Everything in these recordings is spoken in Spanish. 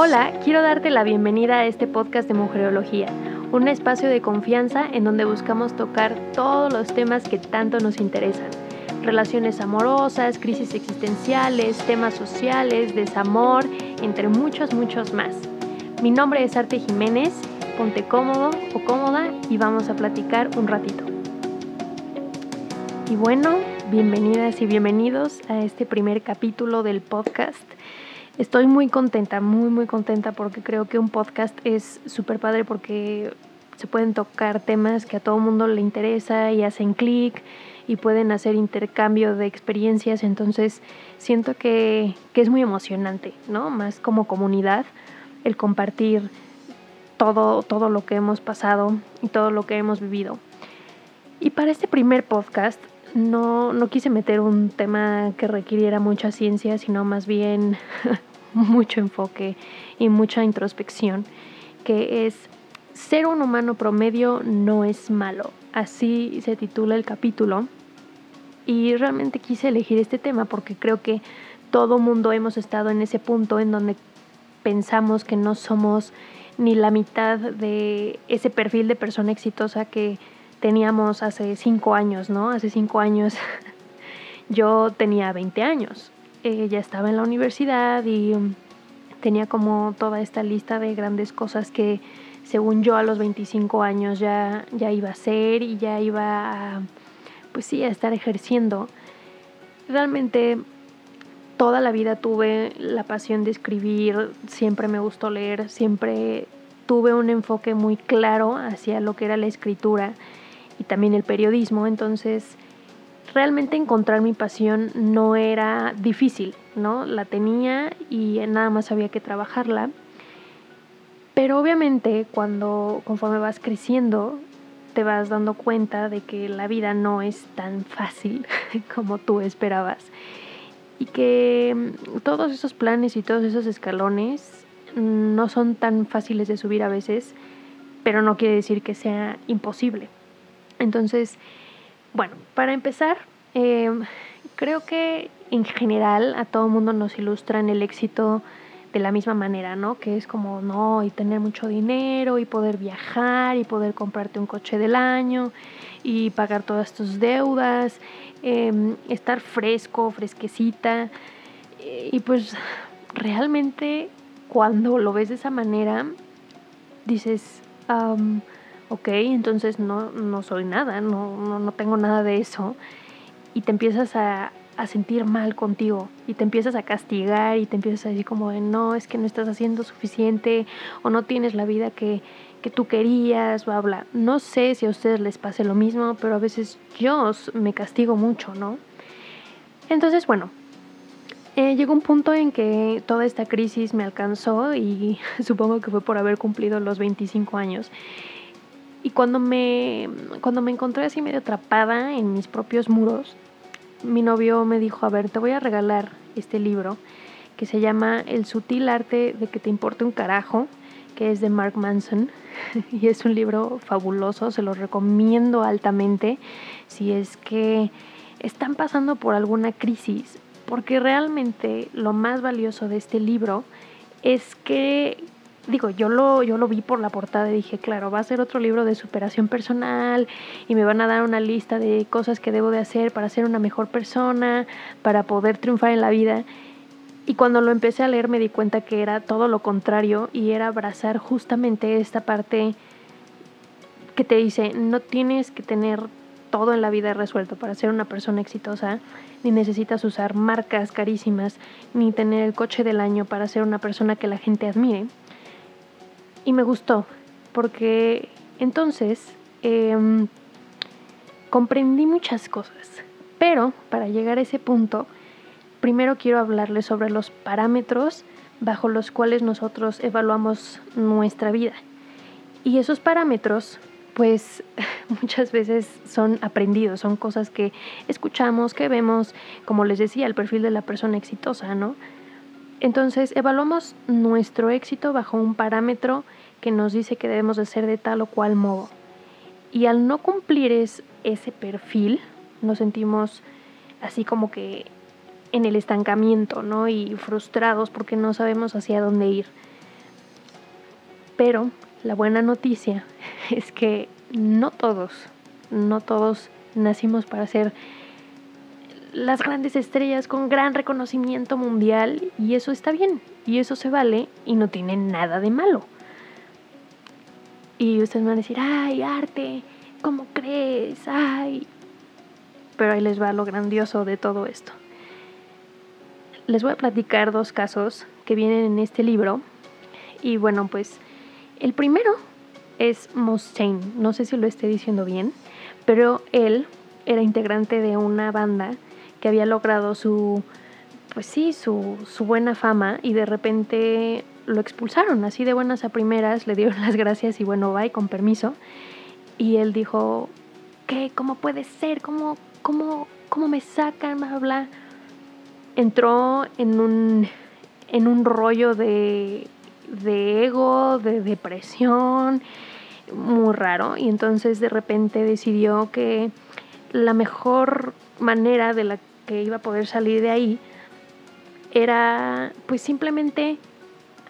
Hola, quiero darte la bienvenida a este podcast de Mujerología, un espacio de confianza en donde buscamos tocar todos los temas que tanto nos interesan. Relaciones amorosas, crisis existenciales, temas sociales, desamor, entre muchos, muchos más. Mi nombre es Arte Jiménez, ponte cómodo o cómoda y vamos a platicar un ratito. Y bueno, bienvenidas y bienvenidos a este primer capítulo del podcast. Estoy muy contenta, muy, muy contenta porque creo que un podcast es súper padre porque se pueden tocar temas que a todo mundo le interesa y hacen clic y pueden hacer intercambio de experiencias. Entonces siento que, que es muy emocionante, ¿no? Más como comunidad, el compartir todo, todo lo que hemos pasado y todo lo que hemos vivido. Y para este primer podcast no, no quise meter un tema que requiriera mucha ciencia, sino más bien mucho enfoque y mucha introspección, que es ser un humano promedio no es malo. Así se titula el capítulo. Y realmente quise elegir este tema porque creo que todo mundo hemos estado en ese punto en donde pensamos que no somos ni la mitad de ese perfil de persona exitosa que teníamos hace cinco años, ¿no? Hace cinco años yo tenía 20 años, ya estaba en la universidad y um, tenía como toda esta lista de grandes cosas que según yo a los 25 años ya, ya iba a hacer y ya iba a, pues sí, a estar ejerciendo. Realmente toda la vida tuve la pasión de escribir, siempre me gustó leer, siempre tuve un enfoque muy claro hacia lo que era la escritura y también el periodismo, entonces realmente encontrar mi pasión no era difícil, ¿no? La tenía y nada más había que trabajarla. Pero obviamente cuando conforme vas creciendo te vas dando cuenta de que la vida no es tan fácil como tú esperabas y que mm, todos esos planes y todos esos escalones no son tan fáciles de subir a veces, pero no quiere decir que sea imposible. Entonces, bueno, para empezar, em, creo que en general a todo mundo nos ilustran el éxito de la misma manera, ¿no? Que es como, no, y tener mucho dinero, y poder viajar, y poder comprarte un coche del año, y pagar todas tus deudas, em, estar fresco, fresquecita. Y pues realmente cuando lo ves de esa manera, dices, ok, entonces no, no soy nada, no, no, tengo nada de eso. Y te empiezas a, a, sentir mal contigo y te empiezas a castigar y te empiezas a decir como de no, es que no estás haciendo suficiente o no tienes la vida que, que tú querías, bla, bla. No sé si a ustedes les pase lo mismo, pero a veces yo me castigo mucho, ¿no? Entonces, bueno, eh, llegó un punto en que toda esta crisis me alcanzó y supongo que fue por haber cumplido los 25 años. Y cuando me, cuando me encontré así medio atrapada en mis propios muros, mi novio me dijo, a ver, te voy a regalar este libro que se llama El sutil arte de que te importe un carajo, que es de Mark Manson. y es un libro fabuloso, se lo recomiendo altamente si es que están pasando por alguna crisis, porque realmente lo más valioso de este libro es que digo, yo lo, yo lo vi por la portada y dije, claro, va a ser otro libro de superación personal y me van a dar una lista de cosas que debo de hacer para ser una mejor persona, para poder triunfar en la vida. Y cuando lo empecé a leer me di cuenta que era todo lo contrario y era abrazar justamente esta parte que te dice, no tienes que tener todo en la vida resuelto para ser una persona exitosa, ni necesitas usar marcas carísimas, ni tener el coche del año para ser una persona que la gente admire y me gustó, porque entonces em, comprendí muchas cosas. Pero para llegar a ese punto, primero quiero hablarles sobre los parámetros bajo los cuales nosotros evaluamos nuestra vida. Y esos parámetros, pues muchas veces son aprendidos, son cosas que escuchamos, que vemos, como les decía, el perfil de la persona exitosa, ¿no? Entonces, evaluamos nuestro éxito bajo un parámetro que nos dice que debemos de ser de tal o cual modo. Y al no cumplir ese perfil, nos sentimos así como que en el estancamiento, ¿no? Y frustrados porque no sabemos hacia dónde ir. Pero la buena noticia es que no todos, no todos nacimos para ser las grandes estrellas con gran reconocimiento mundial y eso está bien y eso se vale y no tiene nada de malo. Y ustedes van a decir, ay, arte, ¿cómo crees? Ay. Pero ahí les va lo grandioso de todo esto. Les voy a platicar dos casos que vienen en este libro. Y bueno, pues el primero es Mustaine. No sé si lo esté diciendo bien, pero él era integrante de una banda que había logrado su, pues sí, su, su buena fama y de repente lo expulsaron, así de buenas a primeras, le dieron las gracias y bueno, bye, con permiso. Y él dijo, ¿qué? ¿Cómo puede ser? ¿Cómo, cómo, cómo me sacan? Bla, bla. Entró en un, en un rollo de, de ego, de depresión, muy raro. Y entonces de repente decidió que la mejor manera de la que iba a poder salir de ahí era pues simplemente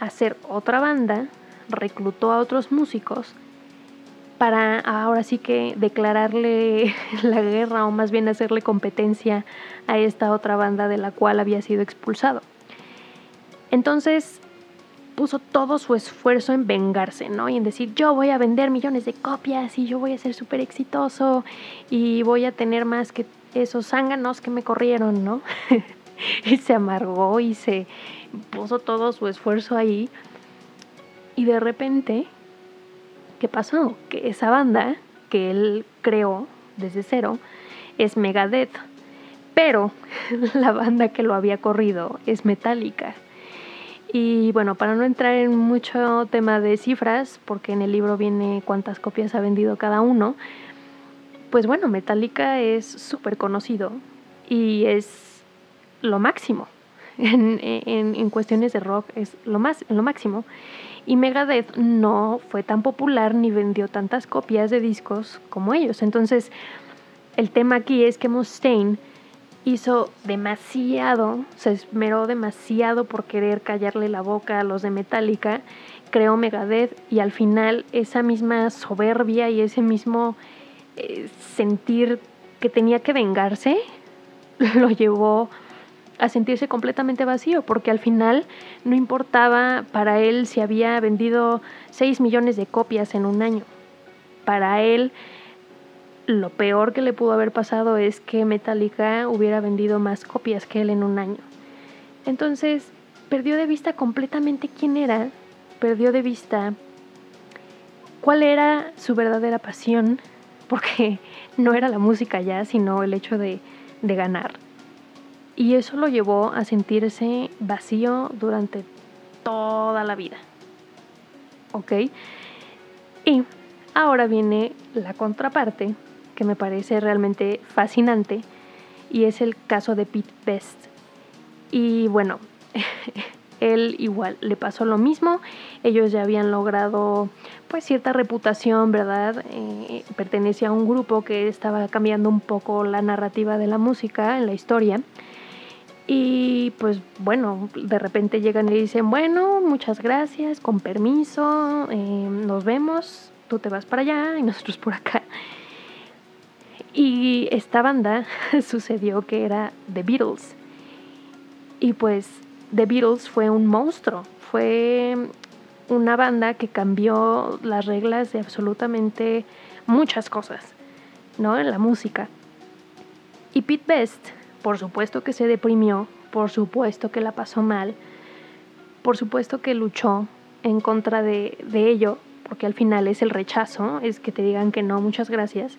hacer otra banda, reclutó a otros músicos para ahora sí que declararle la guerra o más bien hacerle competencia a esta otra banda de la cual había sido expulsado. Entonces puso todo su esfuerzo en vengarse, ¿no? Y en decir, yo voy a vender millones de copias y yo voy a ser súper exitoso y voy a tener más que esos zánganos que me corrieron, ¿no? y se amargó y se puso todo su esfuerzo ahí. Y de repente, ¿qué pasó? Que esa banda que él creó desde cero es Megadeth. Pero la banda que lo había corrido es Metallica. Y bueno, para no entrar en mucho tema de cifras, porque en el libro viene cuántas copias ha vendido cada uno, pues bueno, Metallica es súper conocido y es lo máximo. En, en, cuestiones de rock es lo, más, lo máximo. Y Megadeth no fue tan popular ni vendió tantas copias de discos como ellos. Entonces, el tema aquí es que Mustaine hizo demasiado, se esmeró demasiado por querer callarle la boca a los de Metallica, creó Megadeth y al final esa misma soberbia y ese mismo eh, sentir que tenía que vengarse lo llevó a sentirse completamente vacío, porque al final no importaba para él si había vendido 6 millones de copias en un año. Para él, lo peor que le pudo haber pasado es que Metallica hubiera vendido más copias que él en un año. Entonces, perdió de vista completamente quién era, perdió de vista cuál era su verdadera pasión, porque no era la música ya, sino el hecho de, de ganar. Y eso lo llevó a sentirse vacío durante toda la vida. ¿Ok? Y ahora viene la contraparte, que me parece realmente fascinante, y es el caso de Pete Best. Y bueno, él igual le pasó lo mismo. Ellos ya habían logrado pues cierta reputación, ¿verdad? Eh, pertenecía a un grupo que estaba cambiando un poco la narrativa de la música en la historia. Y pues bueno, de repente llegan y dicen, bueno, muchas gracias, con permiso, eh, nos vemos, tú te vas para allá y nosotros por acá. Y esta banda sucedió que era The Beatles. Y pues The Beatles fue un monstruo, fue una banda que cambió las reglas de absolutamente muchas cosas, ¿no? En la música. Y Pete Best, por supuesto que se deprimió, por supuesto que la pasó mal, por supuesto que luchó en contra de, de ello, porque al final es el rechazo, es que te digan que no, muchas gracias.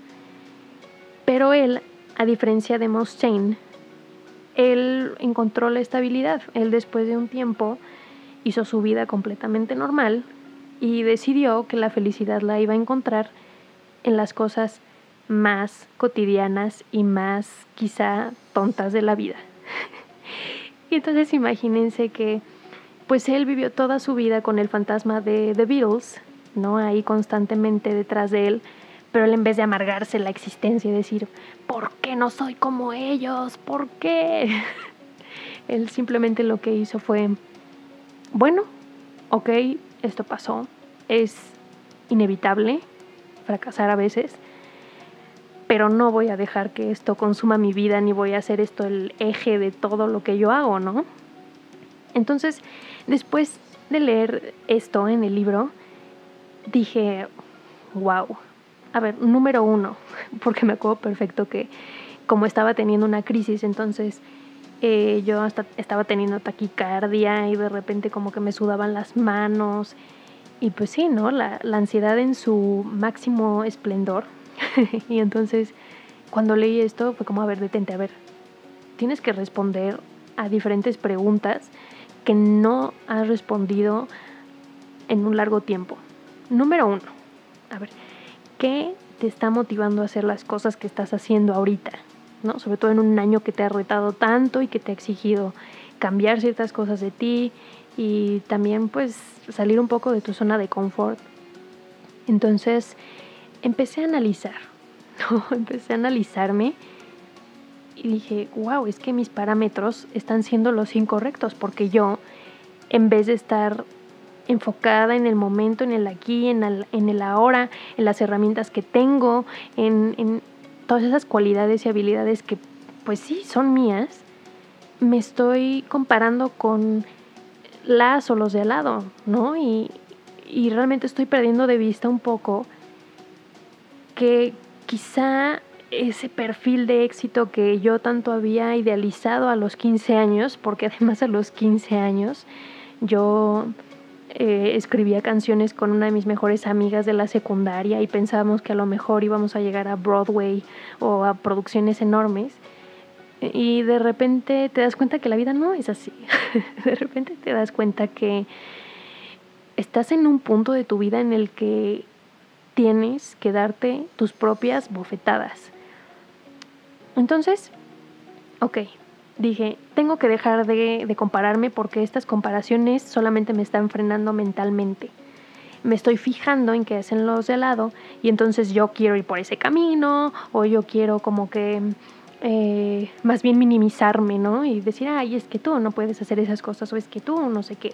Pero él, a diferencia de Mustaine, él encontró la estabilidad. Él después de un tiempo hizo su vida completamente normal y decidió que la felicidad la iba a encontrar en las cosas más cotidianas y más quizá tontas de la vida. y entonces imagínense que pues él vivió toda su vida con el fantasma de The Beatles, ¿no? Ahí constantemente detrás de él, pero él en vez de amargarse la existencia y decir, ¿por qué no soy como ellos? ¿Por qué? él simplemente lo que hizo fue, bueno, ok, esto pasó, es inevitable fracasar a veces, pero no voy a dejar que esto consuma mi vida ni voy a hacer esto el eje de todo lo que yo hago, ¿no? Entonces, después de leer esto en el libro, dije, wow. A ver, número uno, porque me acuerdo perfecto que como estaba teniendo una crisis, entonces eh, yo hasta estaba teniendo taquicardia y de repente como que me sudaban las manos. Y pues sí, ¿no? La, la ansiedad en su máximo esplendor. y entonces cuando leí esto fue como, a ver, detente, a ver, tienes que responder a diferentes preguntas que no has respondido en un largo tiempo. Número uno, a ver, ¿qué te está motivando a hacer las cosas que estás haciendo ahorita? ¿no? Sobre todo en un año que te ha retado tanto y que te ha exigido cambiar ciertas cosas de ti y también pues salir un poco de tu zona de confort. Entonces empecé a analizar, ¿no? Empecé a analizarme y dije, wow, es que mis parámetros están siendo los incorrectos porque yo, en vez de estar enfocada en el momento, en el aquí, en el, ahora, en las herramientas que tengo, en, en todas esas cualidades y habilidades que pues sí son mías, me estoy comparando con las o los de al lado, ¿no? Y, y realmente estoy perdiendo de vista un poco que quizá ese perfil de éxito que yo tanto había idealizado a los 15 años, porque además a los 15 años yo eh, escribía canciones con una de mis mejores amigas de la secundaria y pensábamos que a lo mejor íbamos a llegar a Broadway o a producciones enormes. Y de repente te das cuenta que la vida no es así. de repente te das cuenta que estás en un punto de tu vida en el que tienes que darte tus propias bofetadas. Entonces, ok, dije, tengo que dejar de, compararme porque estas comparaciones solamente me están frenando mentalmente. Me estoy fijando en qué hacen los de lado y entonces yo quiero ir por ese camino o yo quiero como que eh, más bien minimizarme, ¿no? Y decir, ay, es que tú no puedes hacer esas cosas o es que tú no sé qué.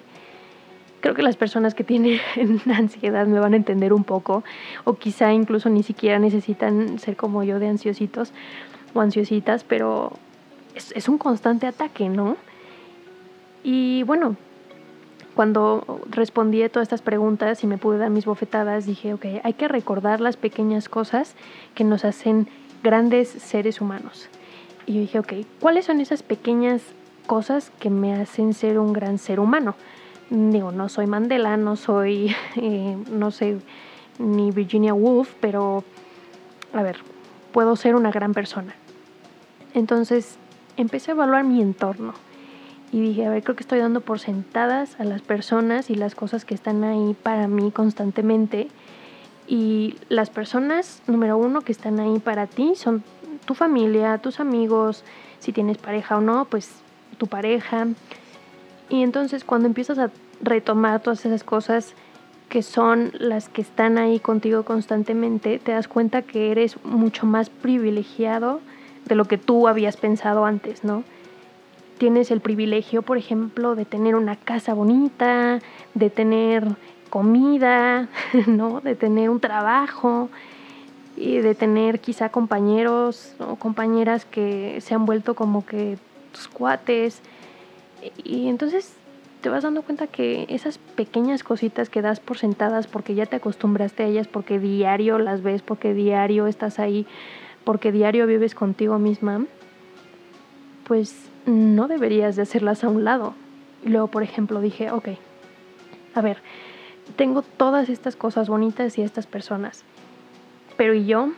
Creo que las personas que tienen ansiedad me van a entender un poco o quizá incluso ni siquiera necesitan ser como yo de ansiositos o ansiositas, pero es, un constante ataque, ¿no? Y bueno, cuando respondí a todas estas preguntas y me pude dar mis bofetadas, dije, ok, hay que recordar las pequeñas cosas que nos hacen grandes seres humanos. Y yo dije, ok, ¿cuáles son esas pequeñas cosas que me hacen ser un gran ser humano? Digo, no soy Mandela, no soy, eh, no sé, ni Virginia Woolf, pero, a ver, puedo ser una gran persona. Entonces empecé a evaluar mi entorno y dije, a ver, creo que estoy dando por sentadas a las personas y las cosas que están ahí para mí constantemente. Y las personas, número uno, que están ahí para ti son tu familia, tus amigos, si tienes pareja o no, pues tu pareja. Y entonces cuando empiezas a retomar todas esas cosas que son las que están ahí contigo constantemente, te das cuenta que eres mucho más privilegiado de lo que tú habías pensado antes, ¿no? Tienes el privilegio, por ejemplo, de tener una casa bonita, de tener comida, ¿no? De tener un trabajo y de tener quizá compañeros o compañeras que se han vuelto como que tus cuates. Y entonces te vas dando cuenta que esas pequeñas cositas que das por sentadas porque ya te acostumbraste a ellas, porque diario las ves, porque diario estás ahí porque diario vives contigo misma, pues no deberías de hacerlas a un lado. Y luego, por ejemplo, dije, ok, a ver, tengo todas estas cosas bonitas y estas personas, pero ¿y yo?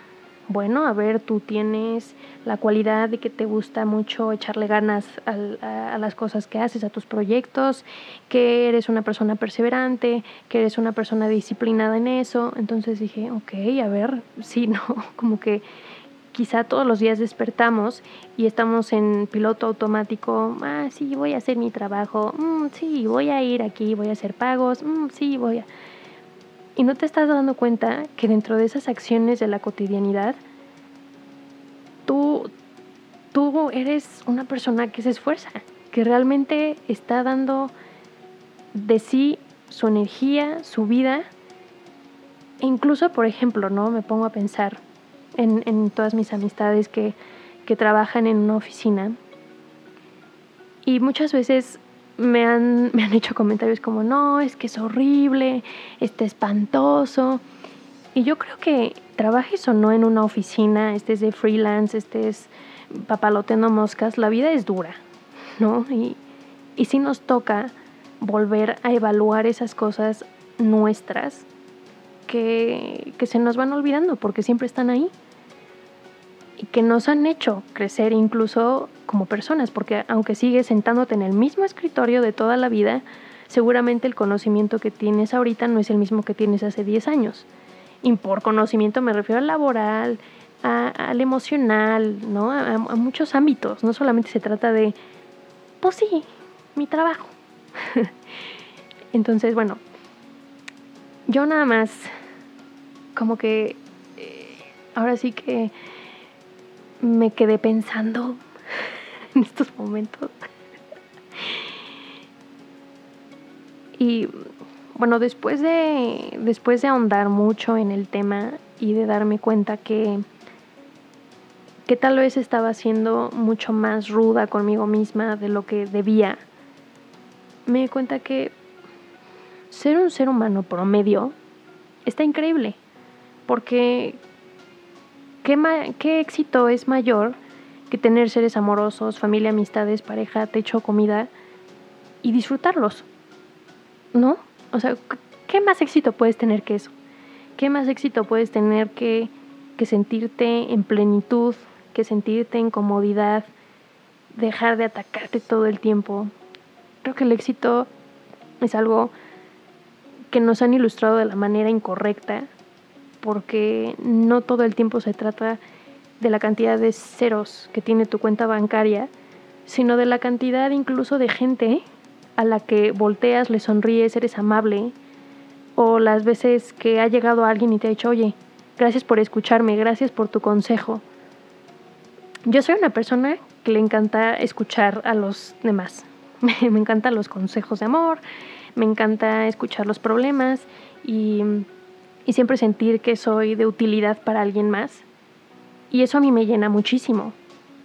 Bueno, a ver, tú tienes la cualidad de que te gusta mucho echarle ganas a, las cosas que haces, a tus proyectos, que eres una persona perseverante, que eres una persona disciplinada en eso. Entonces dije, ok, a ver, sí, no, como que quizá todos los días despertamos y estamos en piloto automático, ah, sí, voy a hacer mi trabajo, mm, sí, voy a ir aquí, voy a hacer pagos, mm, sí, voy a... Y no te estás dando cuenta que dentro de esas acciones de la cotidianidad, tú, tú eres una persona que se esfuerza, que realmente está dando de sí su energía, su vida, E incluso, por ejemplo, ¿no? Me pongo a pensar en, todas mis amistades que, que trabajan en una oficina. Y muchas veces me han, me han hecho comentarios como, no, es que es horrible, está espantoso. Y yo creo que trabajes o no en una oficina, estés de freelance, estés papaloteando moscas, la vida es dura, ¿no? Y, y sí nos toca volver a evaluar esas cosas nuestras que, que se nos van olvidando porque siempre están ahí y que nos han hecho crecer incluso como personas, porque aunque sigues sentándote en el mismo escritorio de toda la vida, seguramente el conocimiento que tienes ahorita no es el mismo que tienes hace 10 años. Y por conocimiento me refiero al laboral, al emocional, ¿no? A, a, muchos ámbitos. No solamente se trata de, pues sí, mi trabajo. Entonces, bueno, yo nada más, como que, eh, ahora sí que me quedé pensando en estos momentos. Y bueno, después de, después de ahondar mucho en el tema y de darme cuenta que, que tal vez estaba siendo mucho más ruda conmigo misma de lo que debía, me di cuenta que ser un ser humano promedio está increíble. Porque ¿qué, éxito es mayor que tener seres amorosos, familia, amistades, pareja, techo, comida y disfrutarlos? ¿No? O sea, ¿qué más éxito puedes tener que eso? ¿Qué más éxito puedes tener que, que sentirte en plenitud, que sentirte en comodidad, dejar de atacarte todo el tiempo? Creo que el éxito es algo que nos han ilustrado de la manera incorrecta porque no todo el tiempo se trata de la cantidad de ceros que tiene tu cuenta bancaria, sino de la cantidad incluso de gente a la que volteas, le sonríes, eres amable, o las veces que ha llegado alguien y te ha dicho, oye, gracias por escucharme, gracias por tu consejo. Yo soy una persona que le encanta escuchar a los demás. me encantan los consejos de amor, me encanta escuchar los problemas y y siempre sentir que soy de utilidad para alguien más. Y eso a mí me llena muchísimo,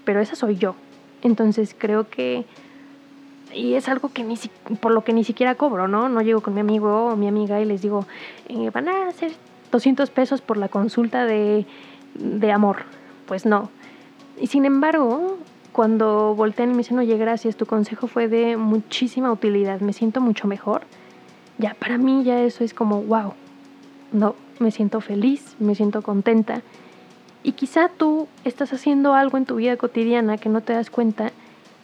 pero esa soy yo. Entonces creo que... Y es algo que por lo que ni siquiera cobro, ¿no? No llego con mi amigo o mi amiga y les digo, eh, van a hacer 200 pesos por la consulta de, de amor. Pues no. Y sin embargo, cuando voltean y me dicen, oye, gracias, tu consejo fue de muchísima utilidad, me siento mucho mejor, ya para mí ya eso es como, wow, no, me siento feliz, me siento contenta. Y quizá tú estás haciendo algo en tu vida cotidiana que no te das cuenta,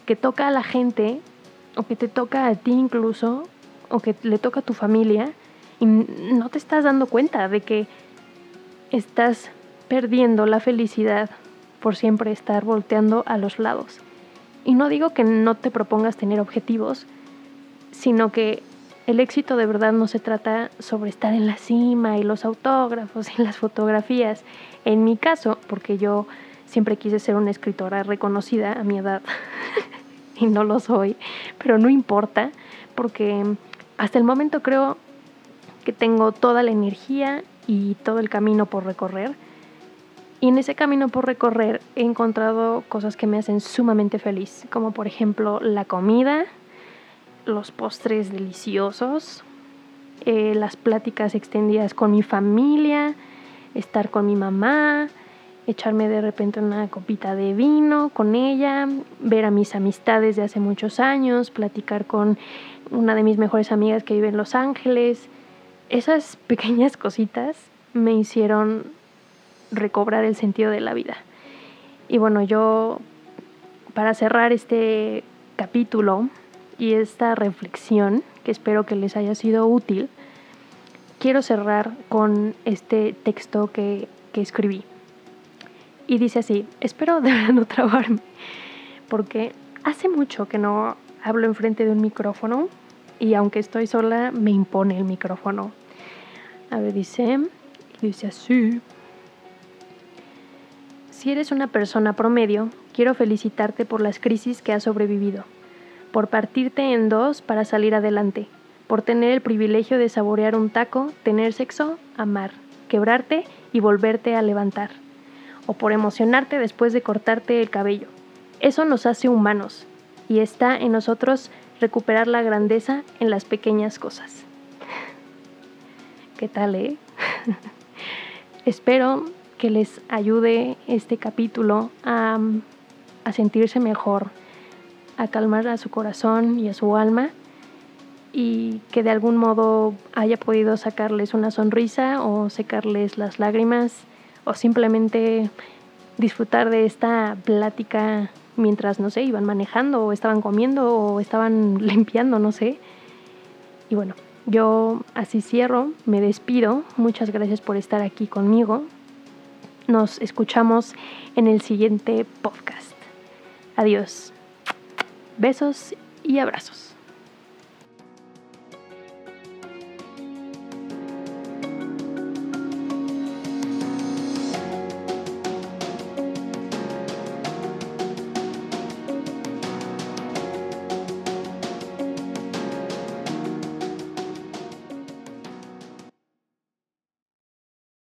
que toca a la gente, o que te toca a ti incluso, o que le toca a tu familia, y no te estás dando cuenta de que estás perdiendo la felicidad por siempre estar volteando a los lados. Y no digo que no te propongas tener objetivos, sino que el éxito de verdad no se trata sobre estar en la cima y los autógrafos y las fotografías. En mi caso, porque yo siempre quise ser una escritora reconocida a mi edad y no lo soy, pero no importa porque hasta el momento creo que tengo toda la energía y todo el camino por recorrer. Y en ese camino por recorrer he encontrado cosas que me hacen sumamente feliz, como por ejemplo la comida, los postres deliciosos, eh, las pláticas extendidas con mi familia, estar con mi mamá, echarme de repente una copita de vino con ella, ver a mis amistades de hace muchos años, platicar con una de mis mejores amigas que vive en Los Ángeles. Esas pequeñas cositas me hicieron recobrar el sentido de la vida. Y bueno, yo para cerrar este capítulo y esta reflexión, que espero que les haya sido útil, quiero cerrar con este texto que, que escribí. Y dice así, espero de verdad no trabarme, porque hace mucho que no hablo enfrente de un micrófono y aunque estoy sola me impone el micrófono. A ver, dice, dice así. Si eres una persona promedio, quiero felicitarte por las crisis que has sobrevivido por partirte en dos para salir adelante, por tener el privilegio de saborear un taco, tener sexo, amar, quebrarte y volverte a levantar, o por emocionarte después de cortarte el cabello. Eso nos hace humanos y está en nosotros recuperar la grandeza en las pequeñas cosas. ¿Qué tal, eh? Espero que les ayude este capítulo a, a sentirse mejor, a calmar a su corazón y a su alma y que de algún modo haya podido sacarles una sonrisa o secarles las lágrimas o simplemente disfrutar de esta plática mientras, no sé, iban manejando o estaban comiendo o estaban limpiando, no sé. Y bueno, yo así cierro, me despido. Muchas gracias por estar aquí conmigo. Nos escuchamos en el siguiente podcast. Adiós. Besos y abrazos.